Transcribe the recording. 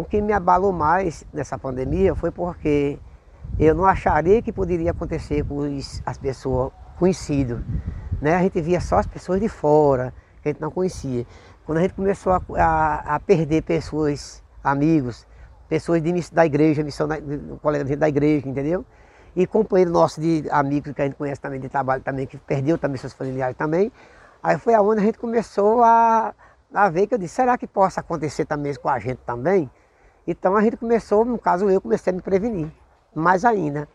O que me abalou mais nessa pandemia foi porque eu não acharia que poderia acontecer com as pessoas conhecidas. Né? A gente via só as pessoas de fora, que a gente não conhecia. Quando a gente começou a, a, a perder pessoas, amigos, pessoas de, da igreja, missionários, colegas da igreja, entendeu? E companheiro nosso de amigos que a gente conhece também de trabalho também, que perdeu também seus familiares também. Aí foi aonde a gente começou a, a ver que eu disse, será que possa acontecer também com a gente também? Então a gente começou, no caso eu comecei a me prevenir, mais ainda.